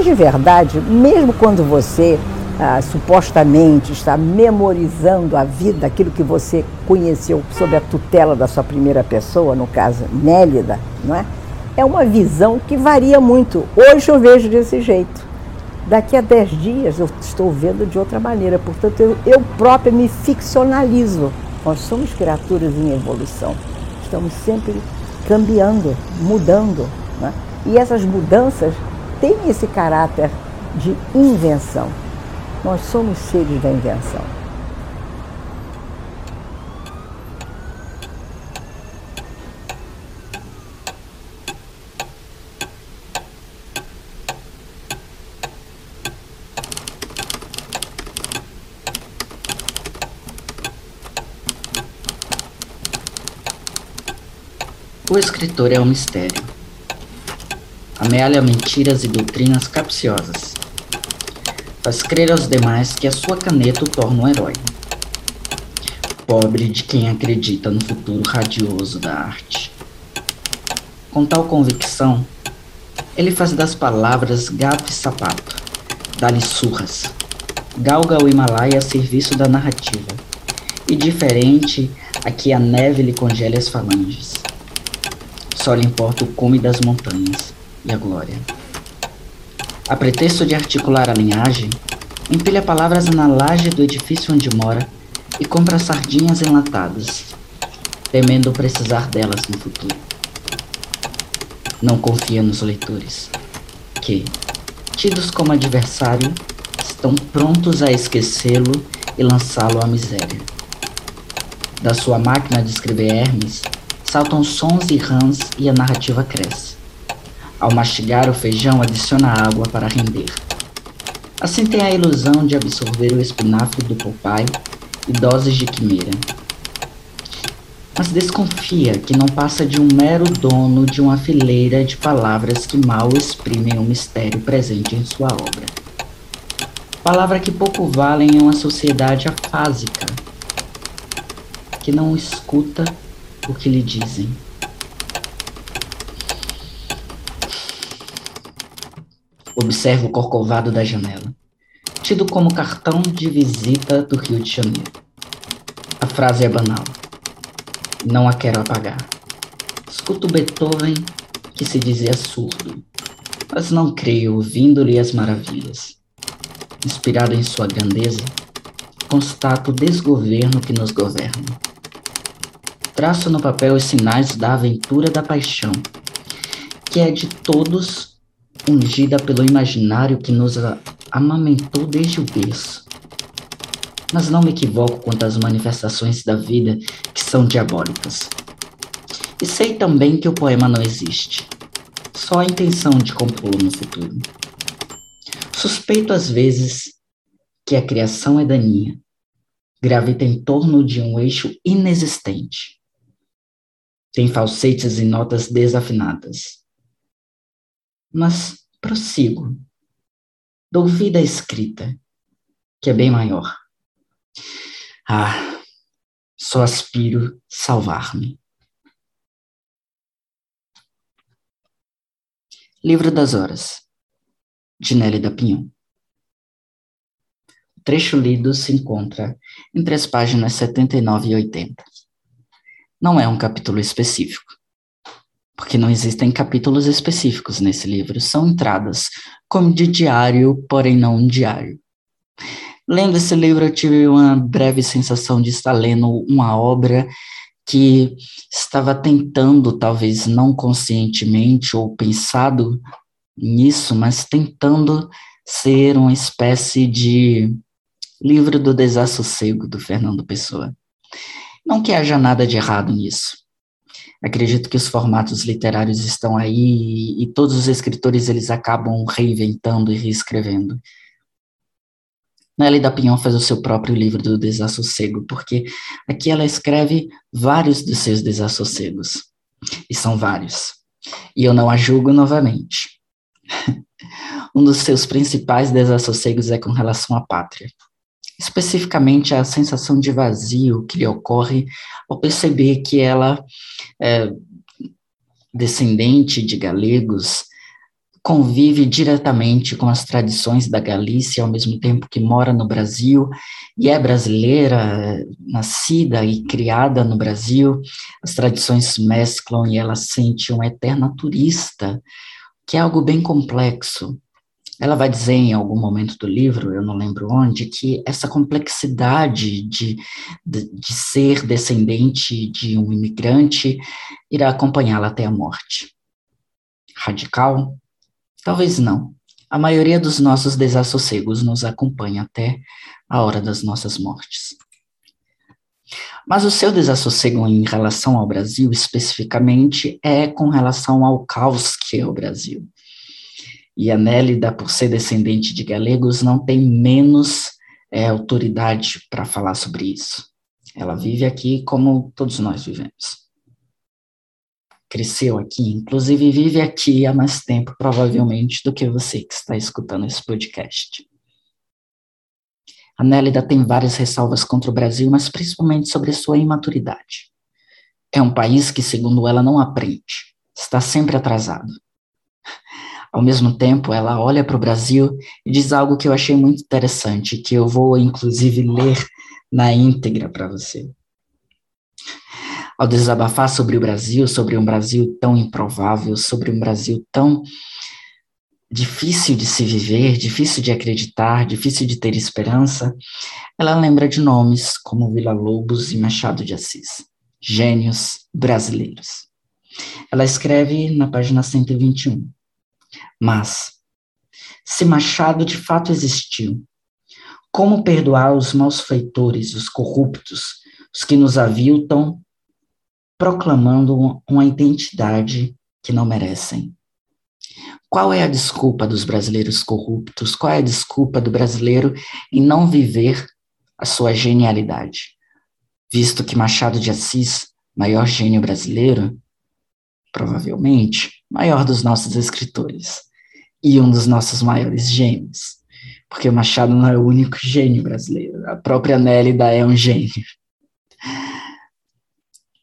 Mas de verdade, mesmo quando você ah, supostamente está memorizando a vida, aquilo que você conheceu sob a tutela da sua primeira pessoa, no caso Nélida, não é? É uma visão que varia muito. Hoje eu vejo desse jeito. Daqui a dez dias eu estou vendo de outra maneira. Portanto, eu, eu própria me ficcionalizo. Nós somos criaturas em evolução. Estamos sempre cambiando, mudando. Né? E essas mudanças têm esse caráter de invenção. Nós somos seres da invenção. O escritor é um mistério. Amealha mentiras e doutrinas capciosas. Faz crer aos demais que a sua caneta o torna um herói. Pobre de quem acredita no futuro radioso da arte. Com tal convicção, ele faz das palavras gato e sapato, dá-lhe surras, galga o Himalaia a serviço da narrativa, e diferente a que a neve lhe congele as falanges. Só lhe importa o cume das montanhas e a glória. A pretexto de articular a linhagem, empilha palavras na laje do edifício onde mora e compra sardinhas enlatadas, temendo precisar delas no futuro. Não confia nos leitores, que, tidos como adversário, estão prontos a esquecê-lo e lançá-lo à miséria. Da sua máquina de escrever Hermes, saltam sons e rãs e a narrativa cresce. Ao mastigar o feijão, adiciona água para render. Assim tem a ilusão de absorver o espinafre do Popeye e doses de quimera. Mas desconfia que não passa de um mero dono de uma fileira de palavras que mal exprimem o mistério presente em sua obra. Palavra que pouco valem em uma sociedade afásica, que não escuta o que lhe dizem. Observa o corcovado da janela, tido como cartão de visita do Rio de Janeiro. A frase é banal. Não a quero apagar. Escuto Beethoven, que se dizia surdo, mas não creio ouvindo-lhe as maravilhas. Inspirado em sua grandeza, constato o desgoverno que nos governa traço no papel os sinais da aventura da paixão, que é de todos ungida pelo imaginário que nos amamentou desde o berço. Mas não me equivoco quanto às manifestações da vida que são diabólicas. E sei também que o poema não existe, só a intenção de compô-lo no futuro. Suspeito às vezes que a criação é daninha, gravita em torno de um eixo inexistente tem falsetes e notas desafinadas. Mas prossigo. Dou vida à escrita, que é bem maior. Ah, só aspiro salvar-me. Livro das Horas, de Nélida Pinhon. O trecho lido se encontra entre as páginas 79 e 80 não é um capítulo específico. Porque não existem capítulos específicos nesse livro, são entradas, como de diário, porém não um diário. Lendo esse livro, eu tive uma breve sensação de estar lendo uma obra que estava tentando, talvez não conscientemente ou pensado nisso, mas tentando ser uma espécie de livro do desassossego do Fernando Pessoa. Não que haja nada de errado nisso. Acredito que os formatos literários estão aí e, todos os escritores eles acabam reinventando e reescrevendo. Nelly da Pinhon faz o seu próprio livro do desassossego, porque aqui ela escreve vários dos seus desassossegos. E são vários. E eu não a julgo novamente. um dos seus principais desassossegos é com relação à pátria especificamente a sensação de vazio que lhe ocorre ao perceber que ela, é, descendente de galegos, convive diretamente com as tradições da Galícia, ao mesmo tempo que mora no Brasil e é brasileira, nascida e criada no Brasil. As tradições se mesclam e ela sente uma eterna turista, que é algo bem complexo. Ela vai dizer em algum momento do livro, eu não lembro onde, que essa complexidade de, de, de ser descendente de um imigrante irá acompanhá-la até a morte. Radical? Talvez não. A maioria dos nossos desassossegos nos acompanha até a hora das nossas mortes. Mas o seu desassossego em relação ao Brasil, especificamente, é com relação ao caos que é o Brasil. E a Nélida, por ser descendente de galegos, não tem menos é, autoridade para falar sobre isso. Ela vive aqui como todos nós vivemos. Cresceu aqui, inclusive vive aqui há mais tempo, provavelmente, do que você que está escutando esse podcast. A Nélida tem várias ressalvas contra o Brasil, mas principalmente sobre sua imaturidade. É um país que, segundo ela, não aprende, está sempre atrasado. Ao mesmo tempo, ela olha para o Brasil e diz algo que eu achei muito interessante, que eu vou inclusive ler na íntegra para você. Ao desabafar sobre o Brasil, sobre um Brasil tão improvável, sobre um Brasil tão difícil de se viver, difícil de acreditar, difícil de ter esperança, ela lembra de nomes como Vila Lobos e Machado de Assis, gênios brasileiros. Ela escreve na página 121. Mas, se Machado de fato existiu, como perdoar os malfeitores, os corruptos, os que nos aviltam, proclamando uma identidade que não merecem? Qual é a desculpa dos brasileiros corruptos? Qual é a desculpa do brasileiro em não viver a sua genialidade? Visto que Machado de Assis, maior gênio brasileiro, provavelmente maior dos nossos escritores e um dos nossos maiores gênios, porque o Machado não é o único gênio brasileiro, a própria Nélida é um gênio.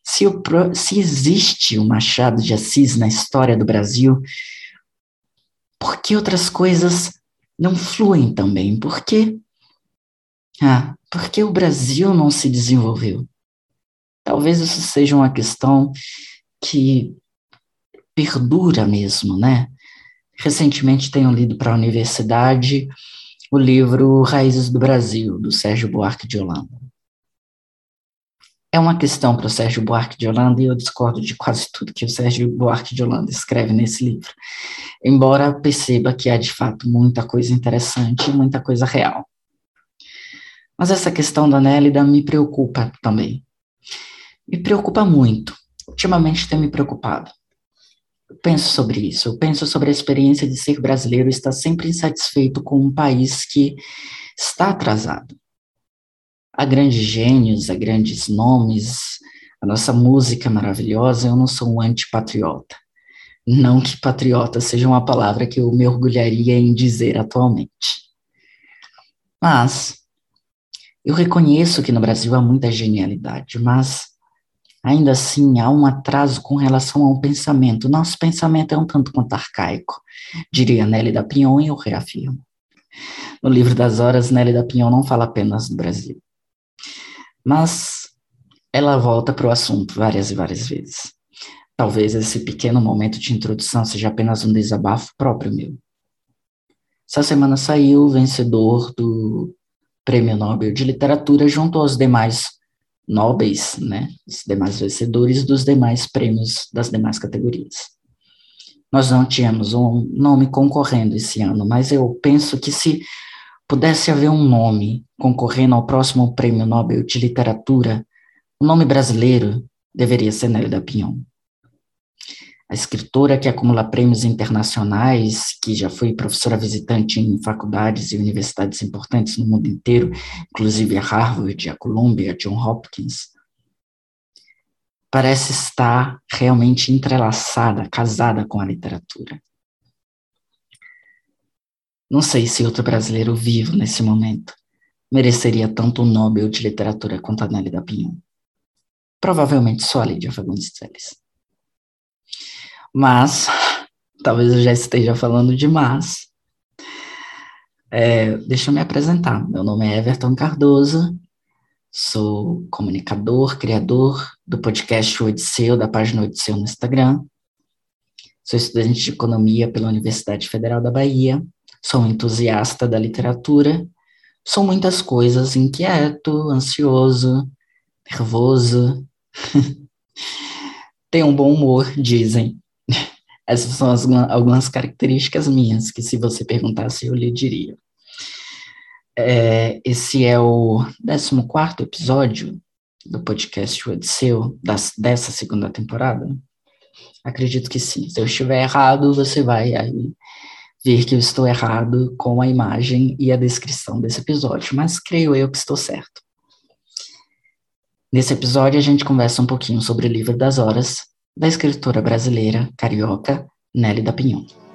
Se, o, se existe o Machado de Assis na história do Brasil, por que outras coisas não fluem também? Por? Ah, porque o Brasil não se desenvolveu? Talvez isso seja uma questão que perdura mesmo, né? Recentemente tenho lido para a universidade o livro Raízes do Brasil, do Sérgio Buarque de Holanda. É uma questão para o Sérgio Buarque de Holanda e eu discordo de quase tudo que o Sérgio Buarque de Holanda escreve nesse livro, embora perceba que há de fato muita coisa interessante e muita coisa real. Mas essa questão da Nélida me preocupa também. Me preocupa muito. Ultimamente tem me preocupado. Penso sobre isso, eu penso sobre a experiência de ser brasileiro e estar sempre insatisfeito com um país que está atrasado. Há grandes gênios, há grandes nomes, a nossa música é maravilhosa, eu não sou um antipatriota. Não que patriota seja uma palavra que eu me orgulharia em dizer atualmente. Mas eu reconheço que no Brasil há muita genialidade, mas ainda assim há um atraso com relação ao pensamento. Nosso pensamento é um tanto quanto arcaico, diria Nelly da Pinhon e eu reafirmo. No livro das horas, Nelly da Pinhon não fala apenas do Brasil. Mas ela volta para o assunto várias e várias vezes. Talvez esse pequeno momento de introdução seja apenas um desabafo próprio meu. Essa semana saiu o vencedor do Prêmio Nobel de Literatura junto aos demais nobres, né, os demais vencedores dos demais prêmios das demais categorias. Nós não tínhamos um nome concorrendo esse ano, mas eu penso que se pudesse haver um nome concorrendo ao próximo Prêmio Nobel de Literatura, o nome brasileiro deveria ser Nélida Pinhon a escritora que acumula prêmios internacionais, que já foi professora visitante em faculdades e universidades importantes no mundo inteiro, inclusive a Harvard, a Columbia, a John Hopkins, parece estar realmente entrelaçada, casada com a literatura. Não sei se outro brasileiro vivo nesse momento mereceria tanto o Nobel de Literatura quanto a Nelly da Pinhon. Provavelmente só a Lídia Fagundes Telles. Mas, talvez eu já esteja falando demais. É, deixa eu me apresentar. Meu nome é Everton Cardoso, sou comunicador, criador do podcast Odisseu, da página Odisseu no Instagram. Sou estudante de economia pela Universidade Federal da Bahia. Sou um entusiasta da literatura. Sou muitas coisas, inquieto, ansioso, nervoso. Tenho um bom humor, dizem. Essas são as, algumas características minhas que, se você perguntasse, eu lhe diria. É, esse é o 14 episódio do podcast Odisseu, das, dessa segunda temporada. Acredito que sim. Se eu estiver errado, você vai aí ver que eu estou errado com a imagem e a descrição desse episódio, mas creio eu que estou certo. Nesse episódio, a gente conversa um pouquinho sobre o Livro das Horas, da escritora brasileira carioca Nelly da Pinhon.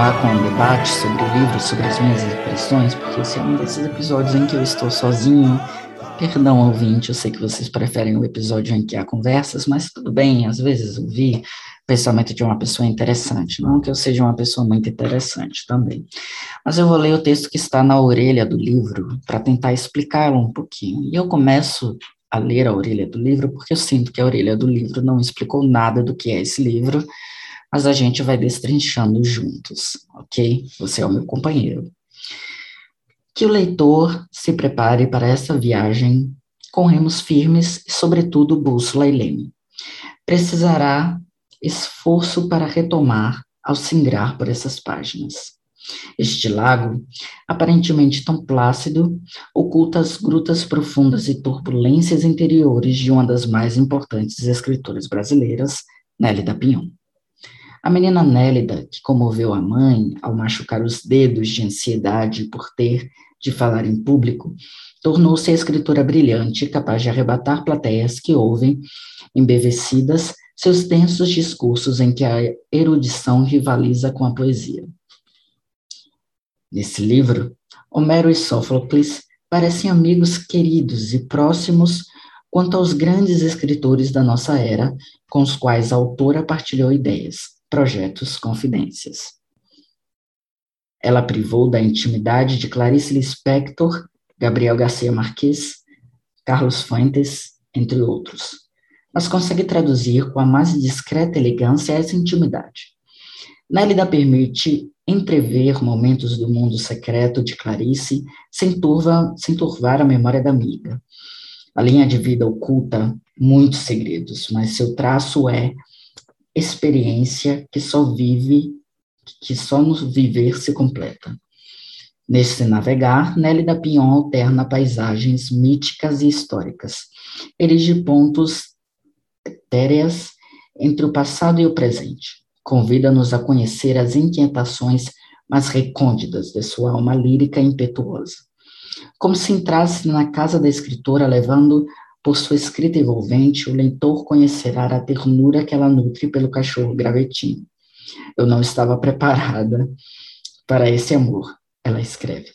Continuar com o debate sobre o livro, sobre as minhas impressões, porque esse é um desses episódios em que eu estou sozinho. Perdão, ouvinte, eu sei que vocês preferem o episódio em que há conversas, mas tudo bem, às vezes ouvir pensamento de uma pessoa interessante, não que eu seja uma pessoa muito interessante também. Mas eu vou ler o texto que está na orelha do livro para tentar explicá-lo um pouquinho. E eu começo a ler a orelha do livro porque eu sinto que a orelha do livro não explicou nada do que é esse livro mas a gente vai destrinchando juntos, ok? Você é o meu companheiro. Que o leitor se prepare para essa viagem com remos firmes e, sobretudo, bússola e leme. Precisará esforço para retomar ao singrar por essas páginas. Este lago, aparentemente tão plácido, oculta as grutas profundas e turbulências interiores de uma das mais importantes escritoras brasileiras, Nélida Pinhon. A menina Nélida, que comoveu a mãe ao machucar os dedos de ansiedade por ter de falar em público, tornou-se a escritora brilhante capaz de arrebatar plateias que ouvem, embevecidas, seus densos discursos em que a erudição rivaliza com a poesia. Nesse livro, Homero e Sófocles parecem amigos queridos e próximos quanto aos grandes escritores da nossa era, com os quais a autora partilhou ideias projetos, confidências. Ela privou da intimidade de Clarice Lispector, Gabriel Garcia Marques, Carlos Fuentes, entre outros, mas consegue traduzir com a mais discreta elegância essa intimidade. Nélida permite entrever momentos do mundo secreto de Clarice sem, turva, sem turvar a memória da amiga. A linha de vida oculta muitos segredos, mas seu traço é experiência que só vive, que só no viver se completa. Nesse navegar, Nélida Pinhon alterna paisagens míticas e históricas, erige pontos etéreas entre o passado e o presente. Convida-nos a conhecer as inquietações mais recônditas de sua alma lírica e impetuosa. Como se entrasse na casa da escritora levando por sua escrita envolvente, o leitor conhecerá a ternura que ela nutre pelo cachorro gravetinho. Eu não estava preparada para esse amor, ela escreve.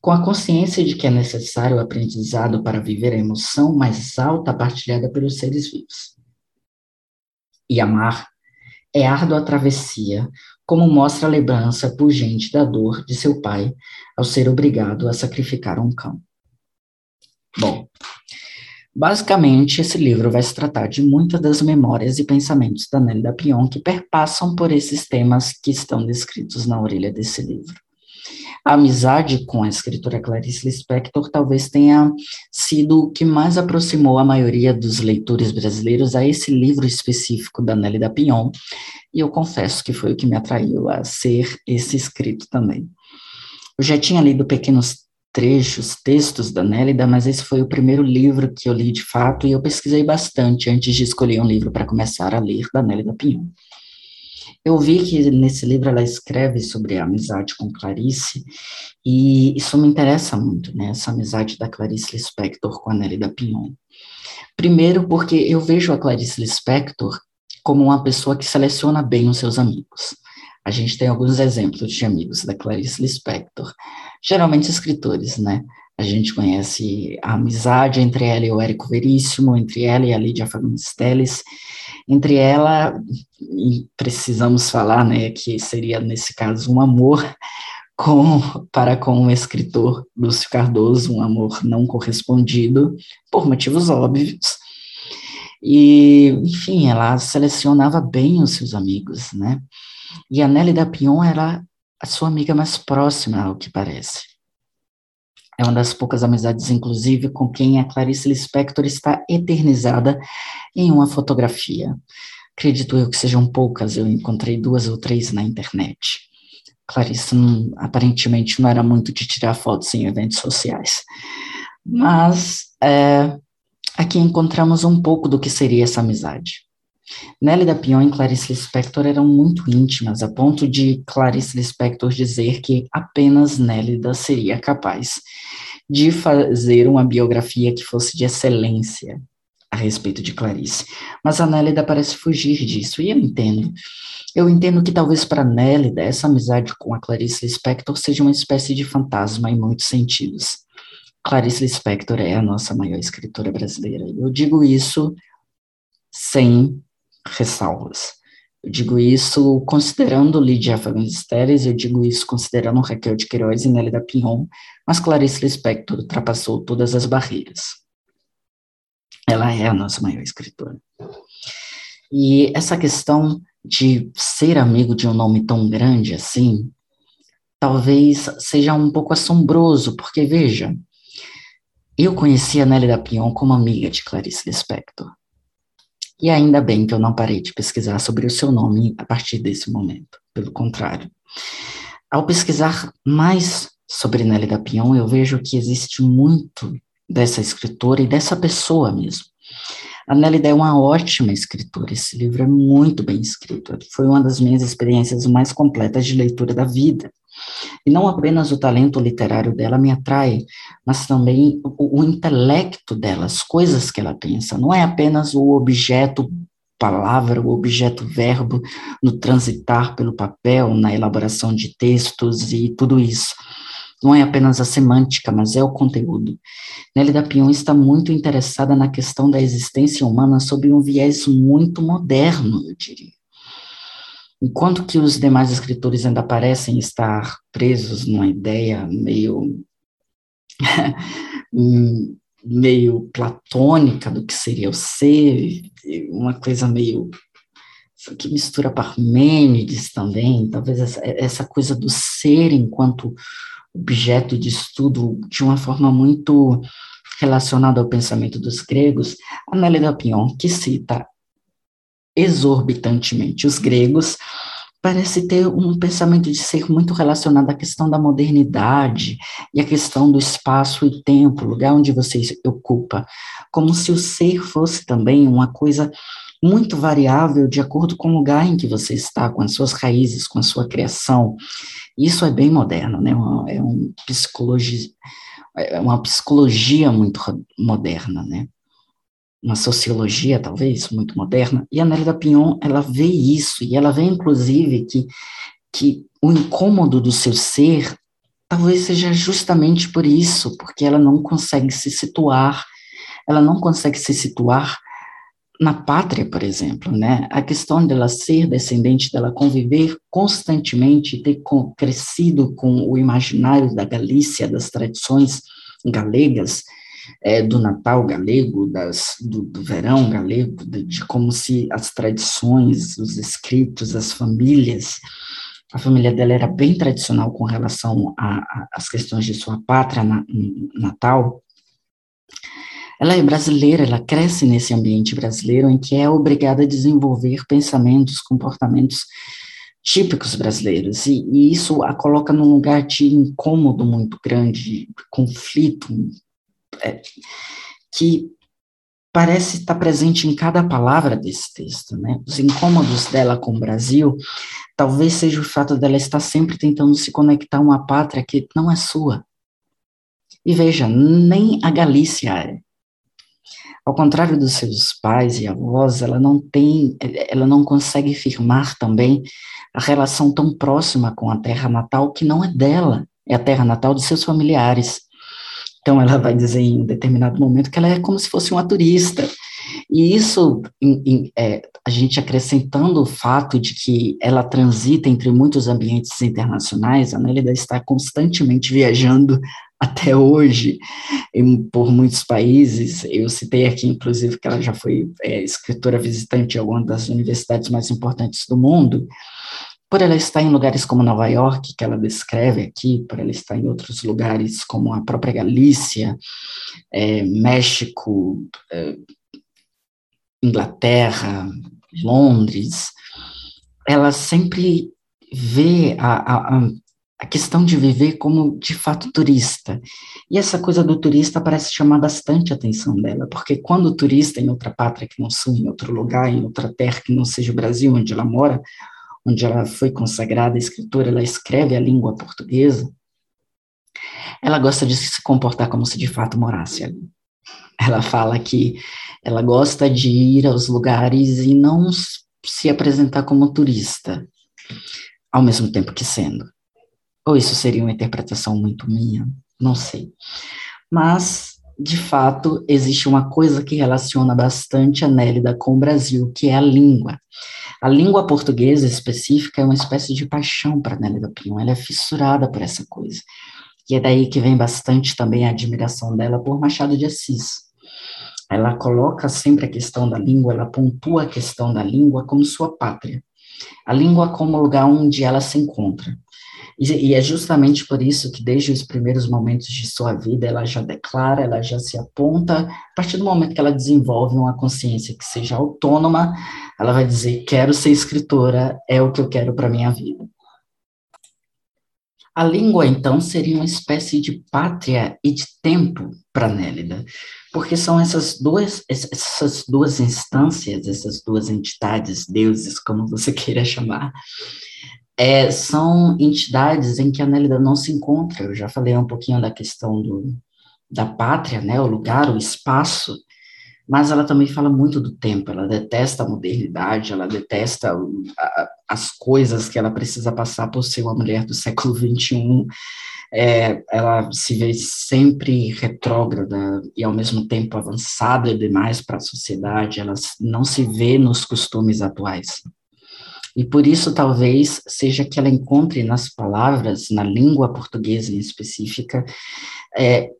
Com a consciência de que é necessário o aprendizado para viver a emoção mais alta partilhada pelos seres vivos. E amar é árdua travessia, como mostra a lembrança pungente da dor de seu pai ao ser obrigado a sacrificar um cão. Bom, Basicamente, esse livro vai se tratar de muitas das memórias e pensamentos da Nélida Pion que perpassam por esses temas que estão descritos na orelha desse livro. A amizade com a escritora Clarice Lispector talvez tenha sido o que mais aproximou a maioria dos leitores brasileiros a esse livro específico da Nelly da Pinhon, e eu confesso que foi o que me atraiu a ser esse escrito também. Eu já tinha lido pequenos trechos, textos da Nélida, mas esse foi o primeiro livro que eu li de fato, e eu pesquisei bastante antes de escolher um livro para começar a ler da Nélida Pinhon. Eu vi que nesse livro ela escreve sobre a amizade com Clarice, e isso me interessa muito, né, essa amizade da Clarice Lispector com a Nélida Pinhon. Primeiro porque eu vejo a Clarice Lispector como uma pessoa que seleciona bem os seus amigos. A gente tem alguns exemplos de amigos da Clarice Lispector, geralmente escritores, né? A gente conhece a amizade entre ela e o Érico Veríssimo, entre ela e a Lídia Fagundes Telles, entre ela, e precisamos falar, né, que seria, nesse caso, um amor com, para com o escritor Lúcio Cardoso, um amor não correspondido, por motivos óbvios, e, enfim, ela selecionava bem os seus amigos, né, e a Nelly da Pion era a sua amiga mais próxima, ao que parece. É uma das poucas amizades, inclusive, com quem a Clarice Lispector está eternizada em uma fotografia. Acredito eu que sejam poucas, eu encontrei duas ou três na internet. Clarice não, aparentemente não era muito de tirar fotos em eventos sociais. Mas é, aqui encontramos um pouco do que seria essa amizade. Nelly Pion e Clarice Lispector eram muito íntimas, a ponto de Clarice Lispector dizer que apenas Nélida seria capaz de fazer uma biografia que fosse de excelência a respeito de Clarice. Mas a Nélida parece fugir disso, e eu entendo. Eu entendo que talvez para Nélida essa amizade com a Clarice Lispector seja uma espécie de fantasma em muitos sentidos. Clarice Lispector é a nossa maior escritora brasileira. Eu digo isso sem ressalvas. Eu digo isso considerando Lídia Fagundes eu digo isso considerando Raquel de Queiroz e Nélida Pinhon, mas Clarice Lispector ultrapassou todas as barreiras. Ela é a nossa maior escritora. E essa questão de ser amigo de um nome tão grande assim, talvez seja um pouco assombroso, porque veja, eu conheci a Nélida Pinhon como amiga de Clarice Lispector. E ainda bem que eu não parei de pesquisar sobre o seu nome a partir desse momento. Pelo contrário, ao pesquisar mais sobre Nélida Pion, eu vejo que existe muito dessa escritora e dessa pessoa mesmo. A Nélida é uma ótima escritora, esse livro é muito bem escrito, foi uma das minhas experiências mais completas de leitura da vida. E não apenas o talento literário dela me atrai, mas também o, o intelecto dela, as coisas que ela pensa. Não é apenas o objeto palavra, o objeto verbo no transitar pelo papel, na elaboração de textos e tudo isso. Não é apenas a semântica, mas é o conteúdo. Nelly da Pion está muito interessada na questão da existência humana sob um viés muito moderno, eu diria. Enquanto que os demais escritores ainda parecem estar presos numa ideia meio meio platônica do que seria o ser, uma coisa meio que mistura Parmênides também, talvez essa, essa coisa do ser enquanto objeto de estudo de uma forma muito relacionada ao pensamento dos gregos, a Nélida Pion, que cita exorbitantemente os gregos, parece ter um pensamento de ser muito relacionado à questão da modernidade e à questão do espaço e tempo, lugar onde você ocupa, como se o ser fosse também uma coisa muito variável de acordo com o lugar em que você está, com as suas raízes, com a sua criação. Isso é bem moderno, né? É um psicologia, é uma psicologia muito moderna, né? Uma sociologia, talvez, muito moderna, e a Nélida Pinhon, ela vê isso, e ela vê, inclusive, que, que o incômodo do seu ser talvez seja justamente por isso, porque ela não consegue se situar, ela não consegue se situar na pátria, por exemplo, né? A questão dela ser descendente, dela conviver constantemente, ter crescido com o imaginário da Galícia, das tradições galegas, é, do Natal galego, das, do, do verão galego, de, de, como se as tradições, os escritos, as famílias A família dela era bem tradicional com relação às questões de sua pátria na, natal. Ela é brasileira, ela cresce nesse ambiente brasileiro em que é obrigada a desenvolver pensamentos, comportamentos típicos brasileiros, e, e, isso a coloca num lugar de incômodo muito grande, conflito, é, que parece estar presente em cada palavra desse texto, né? Os incômodos dela com o Brasil, talvez seja o fato dela estar sempre tentando se conectar a uma pátria que não é sua. E veja, nem a Galícia é. Ao contrário dos seus pais e avós, ela não tem, ela não consegue firmar também a relação tão próxima com a terra natal que não é dela, é a terra natal dos seus familiares. Então ela vai dizer em um determinado momento que ela é como se fosse uma turista. E isso, em, em, é, a gente acrescentando o fato de que ela transita entre muitos ambientes internacionais, a Nélida está constantemente viajando até hoje em, por muitos países. Eu citei aqui, inclusive, que ela já foi é, escritora visitante em algumas das universidades mais importantes do mundo. Por ela estar em lugares como Nova York, que ela descreve aqui, por ela estar em outros lugares como a própria Galícia, é, México, é, Inglaterra, Londres, ela sempre vê a, a, a questão de viver como de fato turista. E essa coisa do turista parece chamar bastante a atenção dela, porque quando o turista em outra pátria que não sua, em outro lugar, em outra terra que não seja o Brasil, onde ela mora, onde ela foi consagrada escritora, ela escreve a língua portuguesa, ela gosta de se comportar como se de fato morasse ali. Ela fala que ela gosta de ir aos lugares e não se apresentar como turista, ao mesmo tempo que sendo. Ou isso seria uma interpretação muito minha? Não sei. Mas, de fato, existe uma coisa que relaciona bastante a Nélida com o Brasil, que é a língua. A língua portuguesa específica é uma espécie de paixão para Nélida Pinho, ela é fissurada por essa coisa. E é daí que vem bastante também a admiração dela por Machado de Assis. Ela coloca sempre a questão da língua, ela pontua a questão da língua como sua pátria. A língua como lugar onde ela se encontra. E, e, é justamente por isso que, desde os primeiros momentos de sua vida, ela já declara, ela já se aponta. A partir do momento que ela desenvolve uma consciência que seja autônoma, ela vai dizer: quero ser escritora, é o que eu quero para minha vida. A língua, então, seria uma espécie de pátria e de tempo para Nélida, porque são essas duas, essas duas instâncias, essas duas entidades, deuses, como você queira chamar, é, são entidades em que a Nélida não se encontra. Eu já falei um pouquinho da questão do, da pátria, né, o lugar, o espaço, mas ela também fala muito do tempo, ela detesta a modernidade, ela detesta a, as coisas que ela precisa passar por ser uma mulher do século XXI, é, ela se vê sempre retrógrada e ao mesmo tempo avançada demais para a sociedade, ela não se vê nos costumes atuais. E por isso, talvez, seja que ela encontre nas palavras, na língua portuguesa em específica, é,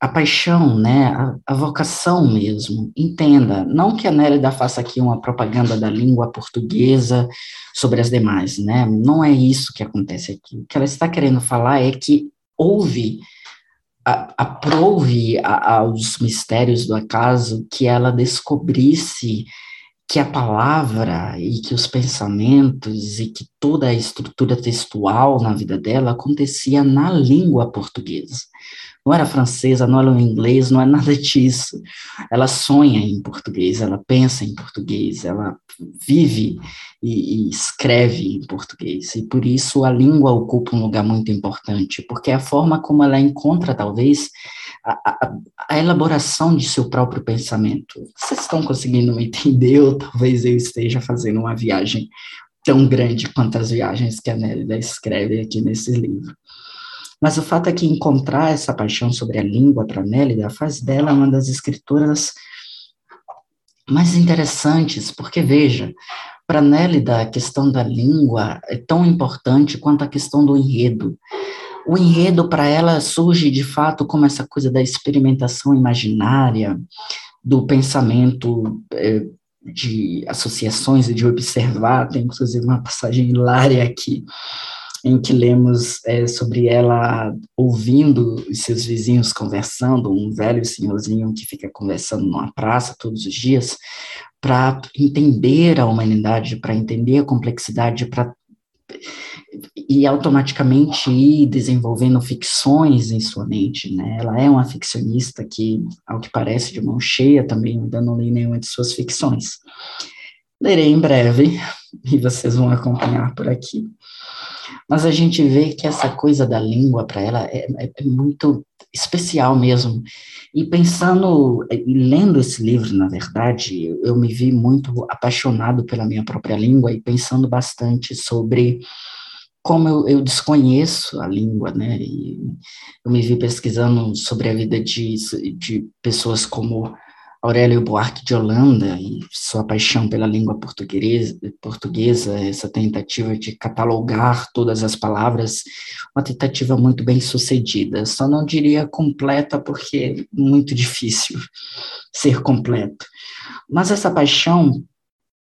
a paixão, né, a, a, vocação mesmo. Entenda, não que a Nélida faça aqui uma propaganda da língua portuguesa sobre as demais, né, não é isso que acontece aqui. O que ela está querendo falar é que houve, aprove aos mistérios do acaso que ela descobrisse que a palavra e que os pensamentos e que toda a estrutura textual na vida dela acontecia na língua portuguesa. Não era francesa, não era inglês, não é nada disso. Ela sonha em português, ela pensa em português, ela vive e, e escreve em português. E por isso a língua ocupa um lugar muito importante, porque é a forma como ela encontra, talvez, a, a, elaboração de seu próprio pensamento. Vocês estão conseguindo me entender? Ou talvez eu esteja fazendo uma viagem tão grande quanto as viagens que a Nélida escreve aqui nesse livro. Mas o fato é que encontrar essa paixão sobre a língua para Nélida faz dela uma das escritoras mais interessantes, porque veja, para Nélida a questão da língua é tão importante quanto a questão do enredo o enredo para ela surge de fato como essa coisa da experimentação imaginária, do pensamento é, de associações e de observar, tem inclusive uma passagem hilária aqui, em que lemos é, sobre ela ouvindo os seus vizinhos conversando, um velho senhorzinho que fica conversando numa praça todos os dias, para entender a humanidade, para entender a complexidade, para e automaticamente ir desenvolvendo ficções em sua mente, né? Ela é uma ficcionista que, ao que parece, de mão cheia também, ainda não li nenhuma de suas ficções. Lerei em breve e vocês vão acompanhar por aqui. Mas a gente vê que essa coisa da língua para ela é, é, é, muito especial mesmo. E pensando, e lendo esse livro, na verdade, eu me vi muito apaixonado pela minha própria língua e pensando bastante sobre como eu, eu, desconheço a língua, né, eu me vi pesquisando sobre a vida de, de pessoas como Aurélio Buarque de Holanda e sua paixão pela língua portuguesa, portuguesa, essa tentativa de catalogar todas as palavras, uma tentativa muito bem sucedida. Só não diria completa, porque é muito difícil ser completo. Mas essa paixão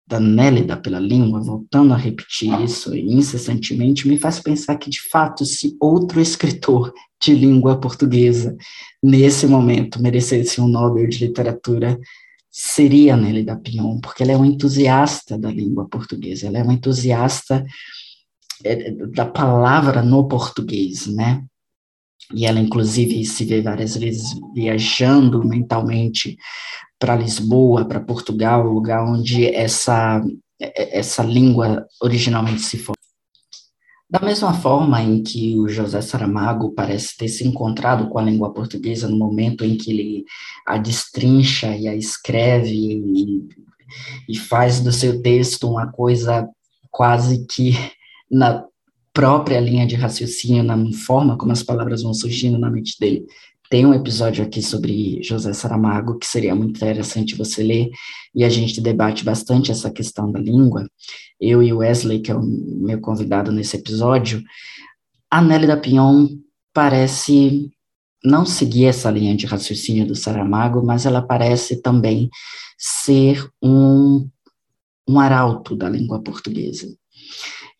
da Nélida pela língua, voltando a repetir isso incessantemente, me faz pensar que, de fato, se outro escritor de língua portuguesa, nesse momento, merecesse um Nobel de Literatura, seria Nélida Pion, porque ela é uma entusiasta da língua portuguesa, ela é uma entusiasta é, da palavra no português, né? E ela, inclusive, se vê várias vezes viajando mentalmente para Lisboa, para Portugal, lugar onde essa, essa língua originalmente se formou. Da mesma forma em que o José Saramago parece ter se encontrado com a língua portuguesa no momento em que ele a destrincha e a escreve e, e faz do seu texto uma coisa quase que na própria linha de raciocínio, na forma como as palavras vão surgindo na mente dele, tem um episódio aqui sobre José Saramago que seria muito interessante você ler, e a gente debate bastante essa questão da língua. Eu e Wesley, que é o meu convidado nesse episódio, a Nélida Pinhon parece não seguir essa linha de raciocínio do Saramago, mas ela parece também ser um, um arauto da língua portuguesa.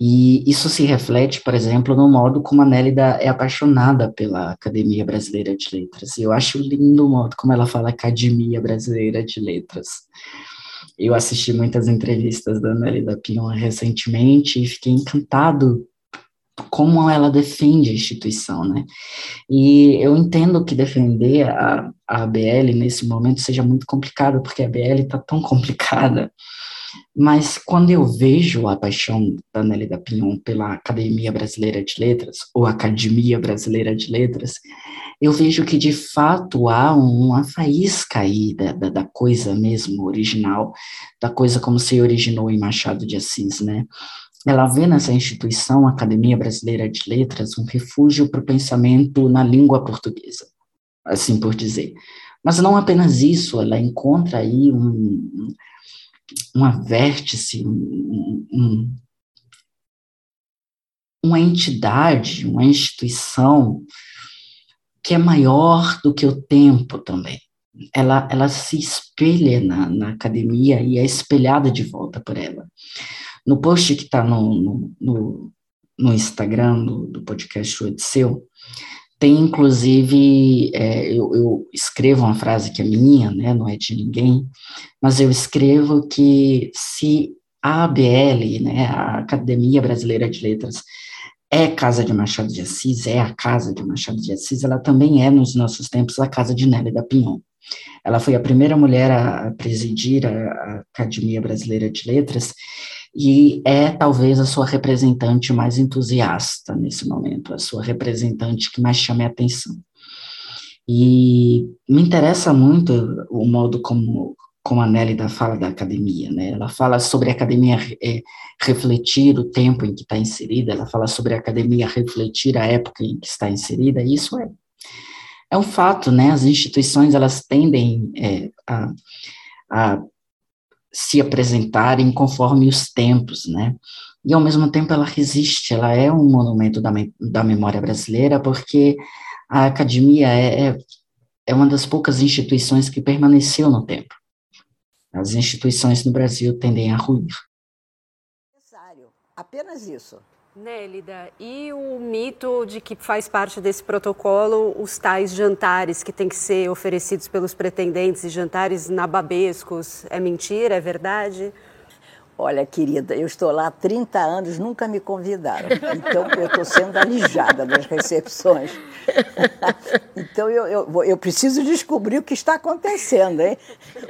E isso se reflete, por exemplo, no modo como a Nélida é apaixonada pela Academia Brasileira de Letras. E eu acho lindo o modo como ela fala Academia Brasileira de Letras. Eu assisti muitas entrevistas da Nélida Pion recentemente e fiquei encantado como ela defende a instituição, né? E eu entendo que defender a, a ABL nesse momento seja muito complicado, porque a ABL está tão complicada mas quando eu vejo a paixão da Nélida Pinhon pela Academia Brasileira de Letras, ou Academia Brasileira de Letras, eu vejo que de fato há uma faísca aí da, da, da coisa mesmo original, da coisa como se originou em Machado de Assis, né? Ela vê nessa instituição, Academia Brasileira de Letras, um refúgio para o pensamento na língua portuguesa, assim por dizer. Mas não apenas isso, ela encontra aí um, uma vértice, um, um, uma entidade, uma instituição que é maior do que o tempo também. Ela, ela se espelha na, na academia e é espelhada de volta por ela. No post que está no, no, no, no, Instagram do, do podcast Odisseu, tem, inclusive, é, eu, eu, escrevo uma frase que é minha, né, não é de ninguém, mas eu escrevo que se a ABL, né, a Academia Brasileira de Letras, é casa de Machado de Assis, é a casa de Machado de Assis, ela também é, nos nossos tempos, a casa de Nélia da Pinhon. Ela foi a primeira mulher a presidir a Academia Brasileira de Letras, e é talvez a sua representante mais entusiasta nesse momento, a sua representante que mais chama a atenção. E me interessa muito o modo como, como a Nélida fala da academia, né? Ela fala sobre a academia é, refletir o tempo em que está inserida, ela fala sobre a academia refletir a época em que está inserida, e isso é, é um fato, né? As instituições, elas tendem é, a, a se apresentarem conforme os tempos, né? E ao mesmo tempo ela resiste, ela é um monumento da, da memória brasileira, porque a academia é, é, é uma das poucas instituições que permaneceu no tempo. As instituições no Brasil tendem a ruir. Apenas isso. Nélida, e o mito de que faz parte desse protocolo os tais jantares que têm que ser oferecidos pelos pretendentes e jantares nababescos, é mentira, é verdade? Olha, querida, eu estou lá há 30 anos, nunca me convidaram. Então, eu estou sendo alijada das recepções. Então, eu, eu, eu, preciso descobrir o que está acontecendo, hein?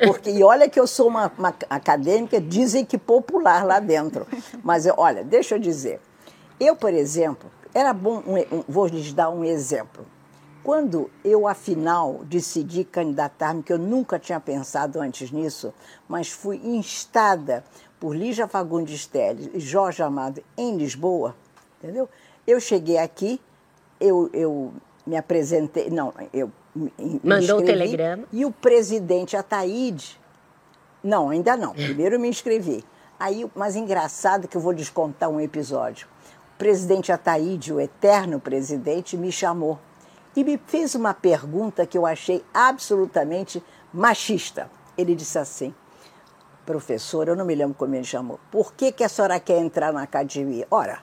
Porque, e olha que eu sou uma, uma acadêmica, dizem que popular lá dentro. Mas, olha, deixa eu dizer. Eu, por exemplo, era bom, um, um, vou lhes dar um exemplo. Quando eu, afinal, decidi candidatar-me, que eu nunca tinha pensado antes nisso, mas fui instada por Lígia Fagundes Telles e Jorge Amado em Lisboa, entendeu? Eu cheguei aqui, eu, eu me apresentei, não, eu Mandou um telegrama. E o presidente Ataíde, não, ainda não, primeiro me inscrevi. Aí, mas engraçado que eu vou descontar um episódio. Presidente Ataíde, o eterno presidente, me chamou e me fez uma pergunta que eu achei absolutamente machista. Ele disse assim: professor, eu não me lembro como ele chamou, por que, que a senhora quer entrar na academia? Ora,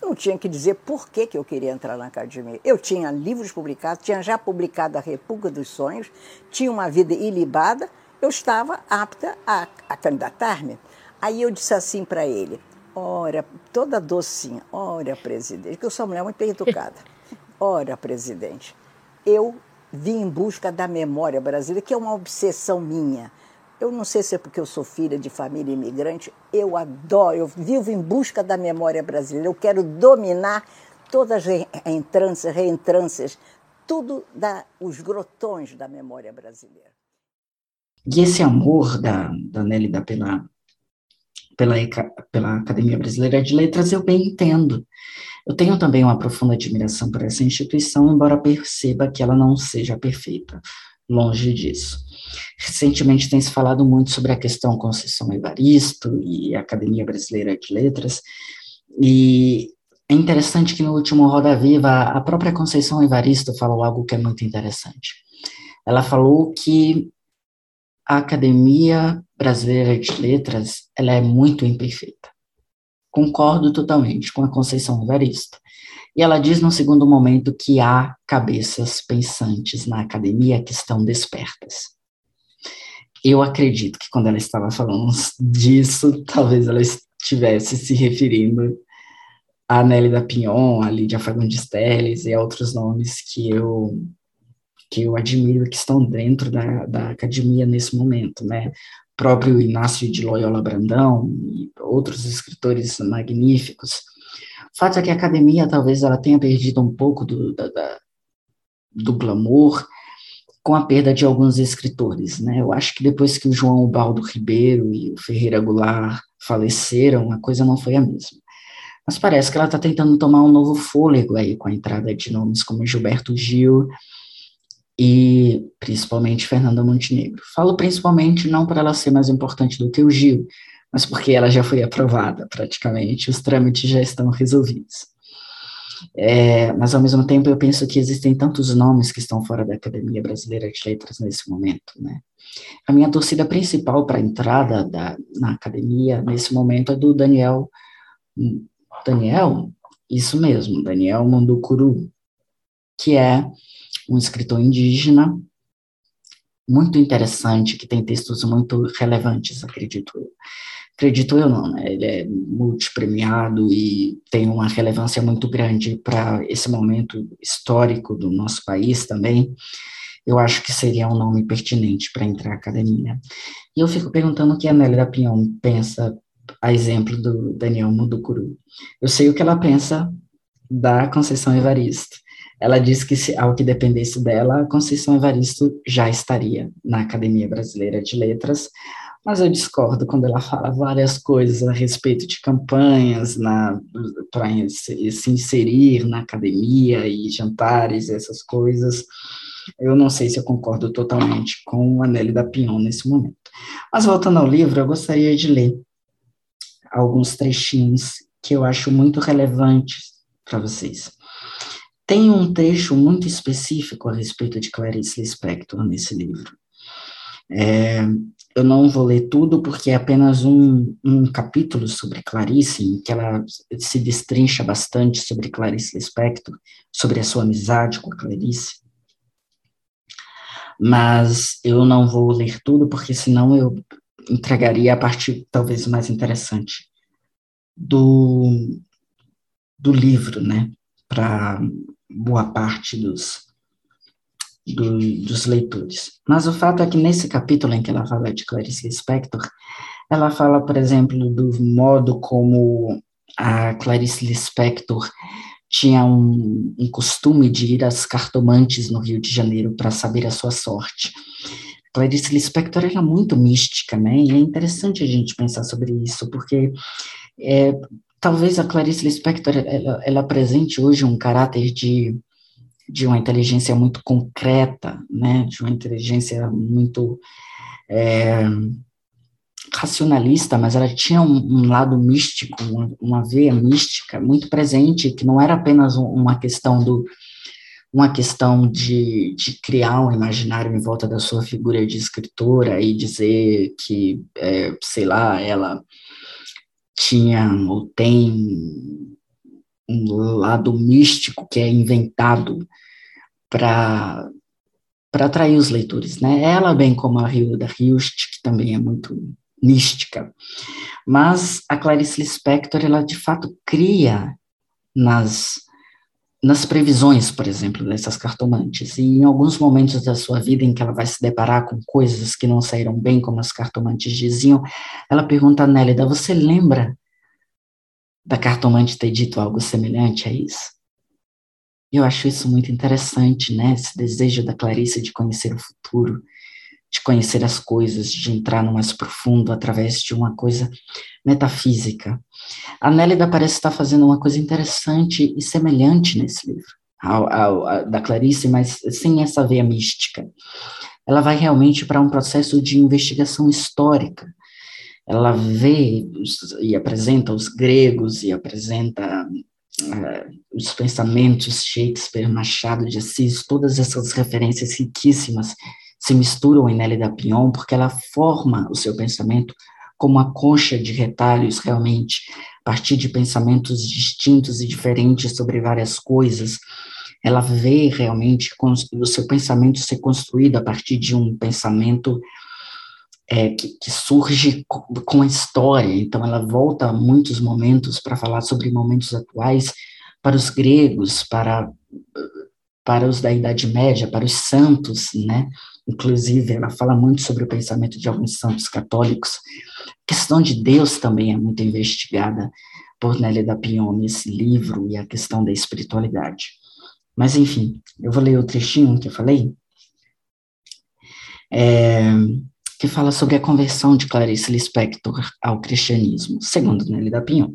eu não tinha que dizer por que, que eu queria entrar na academia. Eu tinha livros publicados, tinha já publicado A República dos Sonhos, tinha uma vida ilibada, eu estava apta a, a candidatar-me. Aí eu disse assim para ele: Ora, toda docinha, ora, presidente, que eu sou uma mulher muito bem educada. Ora, presidente, eu vim em busca da memória brasileira, que é uma obsessão minha. Eu não sei se é porque eu sou filha de família imigrante, eu adoro, eu vivo em busca da memória brasileira. Eu quero dominar todas as entrâncias, reentrâncias, tudo da, os grotões da memória brasileira. E esse amor da, da Nélida pela, pela, pela Academia Brasileira de Letras, eu bem entendo. Eu tenho também uma profunda admiração por essa instituição, embora perceba que ela não seja perfeita, longe disso. Recentemente tem se falado muito sobre a questão Conceição Evaristo e Academia Brasileira de Letras, e é interessante que no último Roda Viva a própria Conceição Evaristo falou algo que é muito interessante. Ela falou que a Academia Brasileira de Letras ela é muito imperfeita. Concordo totalmente com a Conceição Evaristo. E ela diz no segundo momento que há cabeças pensantes na academia que estão despertas. Eu acredito que quando ela estava falando disso, talvez ela estivesse se referindo a Nélida Pinhon, a Lídia Fagundes Teles e a outros nomes que eu que eu admiro que estão dentro da, da academia nesse momento, né? Próprio Inácio de Loyola Brandão e outros escritores magníficos. O fato é que a academia talvez ela tenha perdido um pouco do, da, da, do glamour com a perda de alguns escritores, né? Eu acho que depois que o João Baldo Ribeiro e o Ferreira Goulart faleceram, a coisa não foi a mesma. Mas parece que ela está tentando tomar um novo fôlego aí com a entrada de nomes como Gilberto Gil, e principalmente Fernanda Montenegro. Falo principalmente não para ela ser mais importante do que o Gil, mas porque ela já foi aprovada praticamente, os trâmites já estão resolvidos. É, mas ao mesmo tempo eu penso que existem tantos nomes que estão fora da Academia Brasileira de Letras nesse momento, né? A minha torcida principal para a entrada da, na academia nesse momento é do Daniel, Daniel, isso mesmo, Daniel Manducuru, que é um escritor indígena muito interessante, que tem textos muito relevantes, acredito eu. Acredito eu não, né? Ele é multipremiado e tem uma relevância muito grande para esse momento histórico do nosso país também. Eu acho que seria um nome pertinente para entrar na academia. E eu fico perguntando o que a Nélia Pinhon pensa, a exemplo do Daniel Muducuru. Eu sei o que ela pensa da Conceição Evaristo. Ela disse que, se, ao que dependesse dela, Conceição Evaristo já estaria na Academia Brasileira de Letras, mas eu discordo quando ela fala várias coisas a respeito de campanhas para se, se inserir na academia e jantares, essas coisas. Eu não sei se eu concordo totalmente com a Nelly da Pinhon nesse momento. Mas voltando ao livro, eu gostaria de ler alguns trechinhos que eu acho muito relevantes para vocês. Tem um trecho muito específico a respeito de Clarice Lispector nesse livro. É, eu não vou ler tudo porque é apenas um, um capítulo sobre Clarice, em que ela se destrincha bastante sobre Clarice Lispector, sobre a sua amizade com a Clarice. Mas eu não vou ler tudo porque senão eu entregaria a parte talvez mais interessante do, do livro, né, para boa parte dos, do, dos leitores. Mas o fato é que nesse capítulo em que ela fala de Clarice Lispector, ela fala, por exemplo, do modo como a Clarice Lispector tinha um, um costume de ir às cartomantes no Rio de Janeiro para saber a sua sorte. Clarice Lispector era muito mística, né? E é interessante a gente pensar sobre isso, porque é, talvez a Clarice Lispector ela, ela apresente hoje um caráter de de uma inteligência muito concreta, né, de uma inteligência muito é, racionalista, mas ela tinha um, um lado místico, uma, uma, veia mística muito presente, que não era apenas uma questão do uma questão de, de criar um imaginário em volta da sua figura de escritora e dizer que, é, sei lá, ela tinha ou tem um lado místico que é inventado para para atrair os leitores, né? Ela, bem como a Rio da Hilst, que também é muito mística, mas a Clarice Lispector, ela de fato cria nas nas previsões, por exemplo, dessas cartomantes, e em alguns momentos da sua vida em que ela vai se deparar com coisas que não saíram bem, como as cartomantes diziam, ela pergunta a Nélida, você lembra da cartomante ter dito algo semelhante a isso? Eu acho isso muito interessante, né? Esse desejo da Clarice de conhecer o futuro, de conhecer as coisas, de entrar no mais profundo através de uma coisa metafísica. A Nélida parece estar fazendo uma coisa interessante e semelhante nesse livro, ao, ao, da Clarice, mas sem essa veia mística. Ela vai realmente para um processo de investigação histórica. Ela vê e apresenta os gregos e apresenta uh, os pensamentos, Shakespeare, Machado de Assis, todas essas referências riquíssimas se misturam em Nelly da Pion, porque ela forma o seu pensamento como uma concha de retalhos, realmente, a partir de pensamentos distintos e diferentes sobre várias coisas. Ela vê realmente o seu pensamento ser construído a partir de um pensamento é, que, que, surge com a história. Então, ela volta a muitos momentos para falar sobre momentos atuais para os gregos, para, para os da Idade Média, para os santos, né? Inclusive, ela fala muito sobre o pensamento de alguns santos católicos. A questão de Deus também é muito investigada por Nélia da Pion nesse livro e a questão da espiritualidade. Mas, enfim, eu vou ler o trechinho que eu falei. É, que fala sobre a conversão de Clarice Lispector ao cristianismo, segundo Nelly da Pinhon.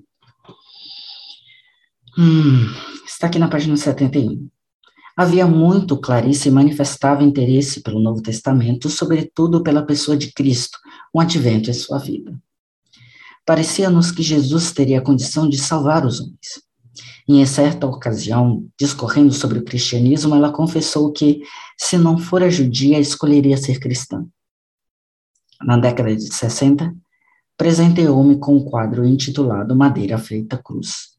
Hum, está aqui na página 71. Havia muito Clarice manifestava interesse pelo Novo Testamento, sobretudo pela pessoa de Cristo, um advento em sua vida. Parecia-nos que Jesus teria a condição de salvar os homens. Em certa ocasião, discorrendo sobre o cristianismo, ela confessou que, se não fora judia, escolheria ser cristã na década de 60, presenteou-me com um quadro intitulado Madeira Feita Cruz,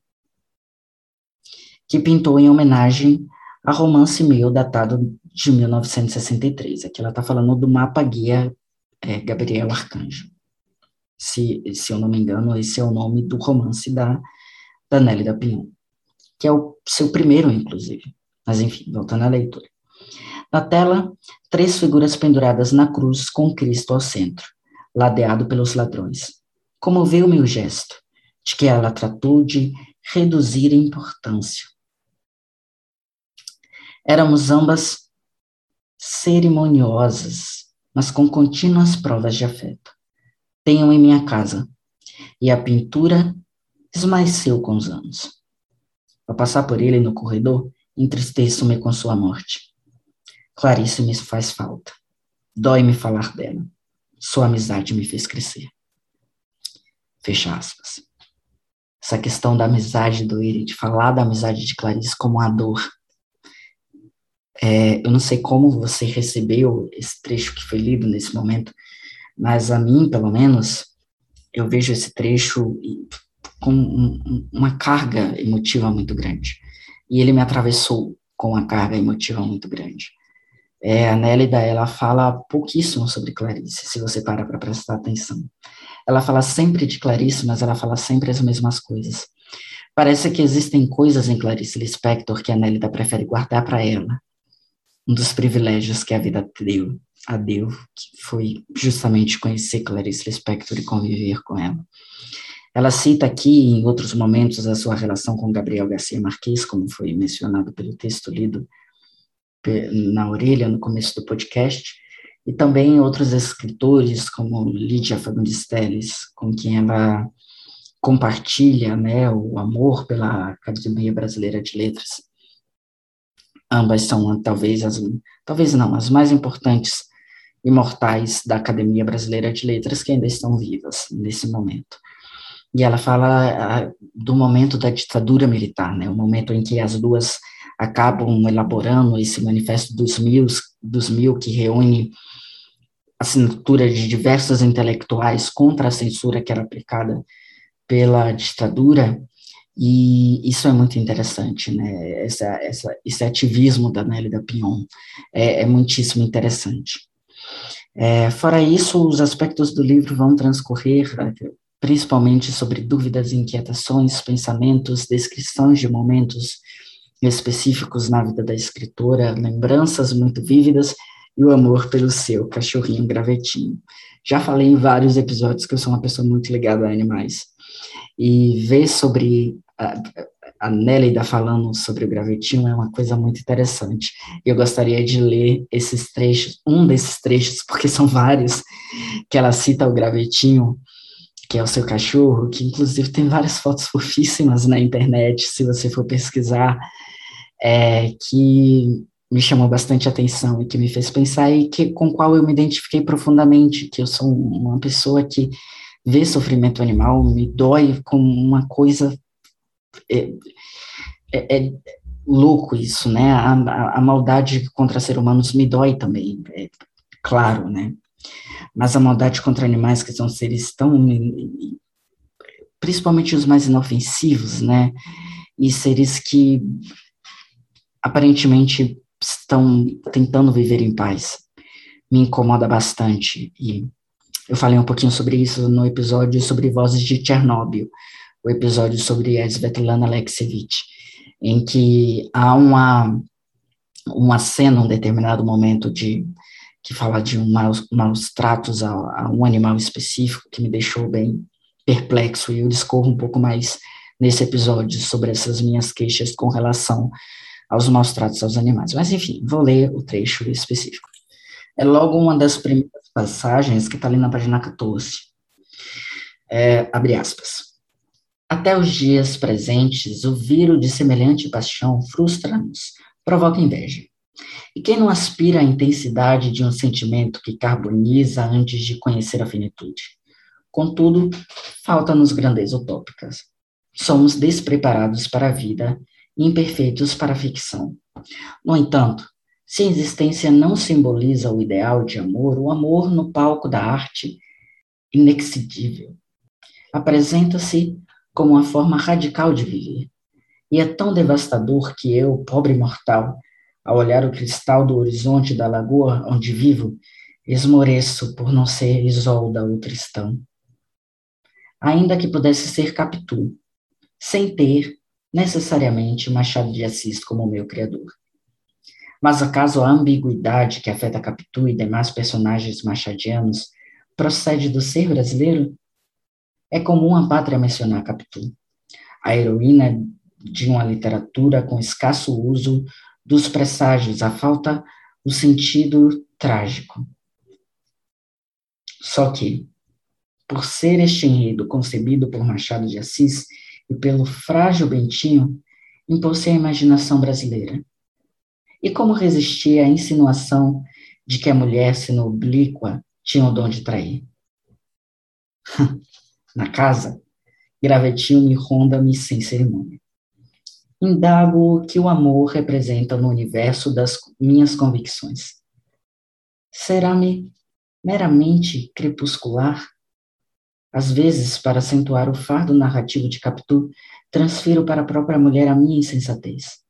que pintou em homenagem a romance meu datado de 1963. Aqui ela está falando do mapa guia é, Gabriel Arcanjo. Se, se eu não me engano, esse é o nome do romance da, da Nelly da Pinhon, que é o seu primeiro, inclusive. Mas enfim, voltando à leitura. Na tela, três figuras penduradas na cruz com Cristo ao centro, ladeado pelos ladrões. Comoveu-me o gesto, de que ela tratou de reduzir a importância. Éramos ambas cerimoniosas, mas com contínuas provas de afeto. Tenho em minha casa, e a pintura esmaeceu com os anos. Ao passar por ele no corredor, entristeço-me com sua morte. Clarice me faz falta. Dói-me falar dela. Sua amizade me fez crescer. Fecha aspas. Essa questão da amizade do e de falar da amizade de Clarice como uma dor. É, eu não sei como você recebeu esse trecho que foi lido nesse momento, mas a mim, pelo menos, eu vejo esse trecho com uma carga emotiva muito grande. E ele me atravessou com uma carga emotiva muito grande. É, a Nélida, ela fala pouquíssimo sobre Clarice, se você para para prestar atenção. Ela fala sempre de Clarice, mas ela fala sempre as mesmas coisas. Parece que existem coisas em Clarice Lispector que a Nélida prefere guardar para ela. Um dos privilégios que a vida deu, a deu, que foi justamente conhecer Clarice Lispector e conviver com ela. Ela cita aqui, em outros momentos, a sua relação com Gabriel Garcia Marques, como foi mencionado pelo texto lido na orelha no começo do podcast, e também outros escritores, como Lídia Fagundes Telles, com quem ela compartilha né, o amor pela Academia Brasileira de Letras. Ambas são, talvez, as, talvez não, as mais importantes imortais da Academia Brasileira de Letras que ainda estão vivas nesse momento. E ela fala do momento da ditadura militar, né, o momento em que as duas acabam elaborando esse manifesto dos mil, dos mil que reúne assinatura de diversos intelectuais contra a censura que era aplicada pela ditadura, e isso é muito interessante, né? Essa, essa, esse ativismo da Nélida Pion é, é muitíssimo interessante. É, fora isso, os aspectos do livro vão transcorrer principalmente sobre dúvidas, inquietações, pensamentos, descrições de momentos específicos na vida da escritora, lembranças muito vívidas e o amor pelo seu cachorrinho gravetinho. Já falei em vários episódios que eu sou uma pessoa muito ligada a animais. E ver sobre a, Nélida falando sobre o gravetinho é uma coisa muito interessante. Eu gostaria de ler esses trechos, um desses trechos, porque são vários, que ela cita o gravetinho, que é o seu cachorro, que inclusive tem várias fotos fofíssimas na internet, se você for pesquisar, é, que me chamou bastante atenção e que me fez pensar e que com qual eu me identifiquei profundamente, que eu sou uma pessoa que vê sofrimento animal, me dói como uma coisa é, é, é louco isso, né? A, a, a, maldade contra seres humanos me dói também, é claro, né? Mas a maldade contra animais que são seres tão principalmente os mais inofensivos, né? E seres que aparentemente estão tentando viver em paz. Me incomoda bastante. E eu falei um pouquinho sobre isso no episódio sobre Vozes de Chernobyl, episódio sobre a Svetlana Alexievich, em que há uma, uma cena, um determinado momento de que fala de um maus, maus tratos a, a um animal específico que me deixou bem perplexo e eu discorro um pouco mais nesse episódio sobre essas minhas queixas com relação aos maus tratos aos animais. Mas, enfim, vou ler o trecho específico. É logo uma das primeiras passagens que está ali na página 14. É, abre aspas. Até os dias presentes, o vírus de semelhante paixão frustra-nos, provoca inveja. E quem não aspira à intensidade de um sentimento que carboniza antes de conhecer a finitude? Contudo, falta-nos grandeza utópicas. Somos despreparados para a vida imperfeitos para a ficção. No entanto, se a existência não simboliza o ideal de amor, o amor no palco da arte, inexcedível, apresenta-se como uma forma radical de viver. E é tão devastador que eu, pobre mortal, ao olhar o cristal do horizonte da lagoa onde vivo, esmoreço por não ser Isolda ou Tristão. Ainda que pudesse ser Capitu, sem ter necessariamente Machado de Assis como meu criador. Mas acaso a ambiguidade que afeta Capitu e demais personagens machadianos procede do ser brasileiro? É comum a pátria mencionar Capitu, a heroína de uma literatura com escasso uso dos presságios, a falta do sentido trágico. Só que, por ser este enredo concebido por Machado de Assis e pelo frágil Bentinho, impôs-se a imaginação brasileira. E como resistir à insinuação de que a mulher, sendo oblíqua, tinha o dom de trair? Na casa, gravetinho me ronda-me sem cerimônia. Indago o que o amor representa no universo das minhas convicções. Será-me meramente crepuscular? Às vezes, para acentuar o fardo narrativo de Capitu, transfiro para a própria mulher a minha insensatez.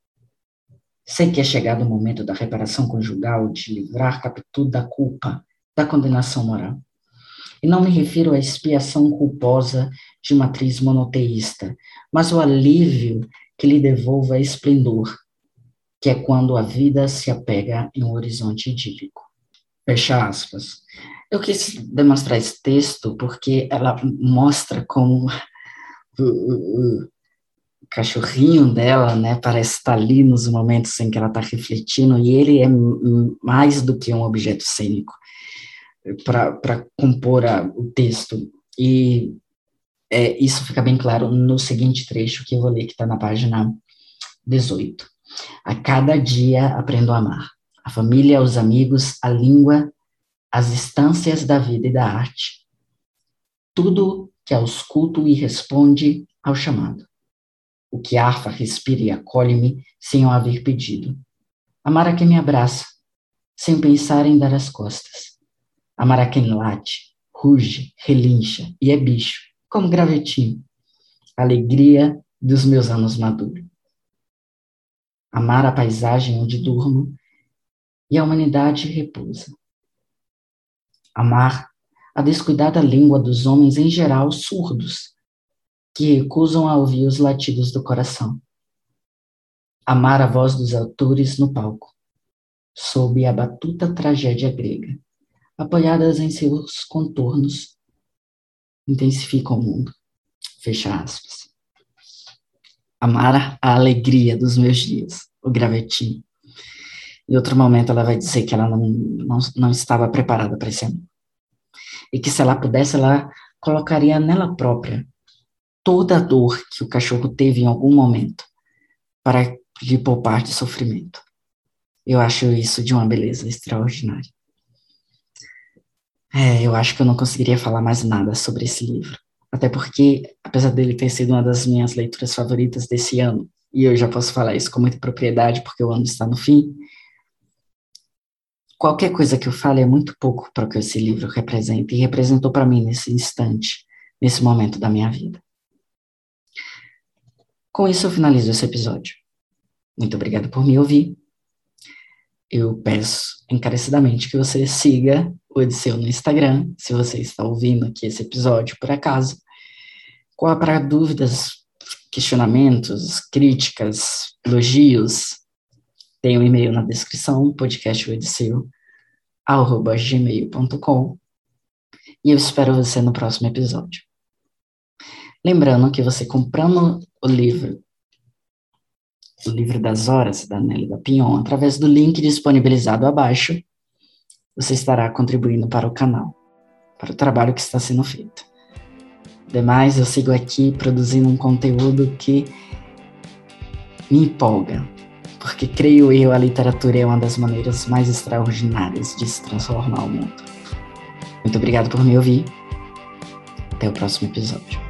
Sei que é chegado o momento da reparação conjugal, de livrar Capitu da culpa, da condenação moral. E não me refiro à expiação culposa de uma atriz monoteísta, mas o alívio que lhe devolva esplendor, que é quando a vida se apega em um horizonte idílico. Fecha aspas. Eu quis demonstrar esse texto porque ela mostra como o cachorrinho dela, né, parece estar ali nos momentos em que ela está refletindo, e ele é mais do que um objeto cênico para compor a, o texto. E é, isso fica bem claro no seguinte trecho que eu vou ler, que está na página 18. A cada dia aprendo a amar. A família, os amigos, a língua, as instâncias da vida e da arte. Tudo que ausculto e responde ao chamado. O que arfa, respira e acolhe-me sem eu haver pedido. Amar a quem me abraça, sem pensar em dar as costas. A quem late, ruge, relincha e é bicho, como gravetinho. Alegria dos meus anos maduros. Amar a paisagem onde durmo e a humanidade repousa. Amar a descuidada língua dos homens em geral surdos, que recusam a ouvir os latidos do coração. Amar a voz dos autores no palco, sob a batuta tragédia grega, apoiadas em seus contornos, intensificam o mundo. Fecha aspas. Amar a alegria dos meus dias, o gravetinho. Em outro momento, ela vai dizer que ela não, não, não estava preparada para esse amor. E que se ela pudesse, ela colocaria nela própria toda a dor que o cachorro teve em algum momento para lhe poupar de sofrimento. Eu acho isso de uma beleza extraordinária. É, eu acho que eu não conseguiria falar mais nada sobre esse livro. Até porque, apesar dele ter sido uma das minhas leituras favoritas desse ano, e eu já posso falar isso com muita propriedade porque o ano está no fim, qualquer coisa que eu fale é muito pouco para o que esse livro representa e representou para mim nesse instante, nesse momento da minha vida. Com isso, eu finalizo esse episódio. Muito obrigado por me ouvir. Eu peço encarecidamente que você siga o Odisseu no Instagram, se você está ouvindo aqui esse episódio por acaso. Para dúvidas, questionamentos, críticas, elogios, tem o um e-mail na descrição, podcastodisseu.gmail.com e eu espero você no próximo episódio. Lembrando que você comprando o livro o livro das horas da Nelly da Pinhon através do link disponibilizado abaixo, você estará contribuindo para o canal, para o trabalho que está sendo feito. Demais, eu sigo aqui produzindo um conteúdo que me empolga, porque creio eu a literatura é uma das maneiras mais extraordinárias de se transformar o mundo. Muito obrigado por me ouvir. Até o próximo episódio.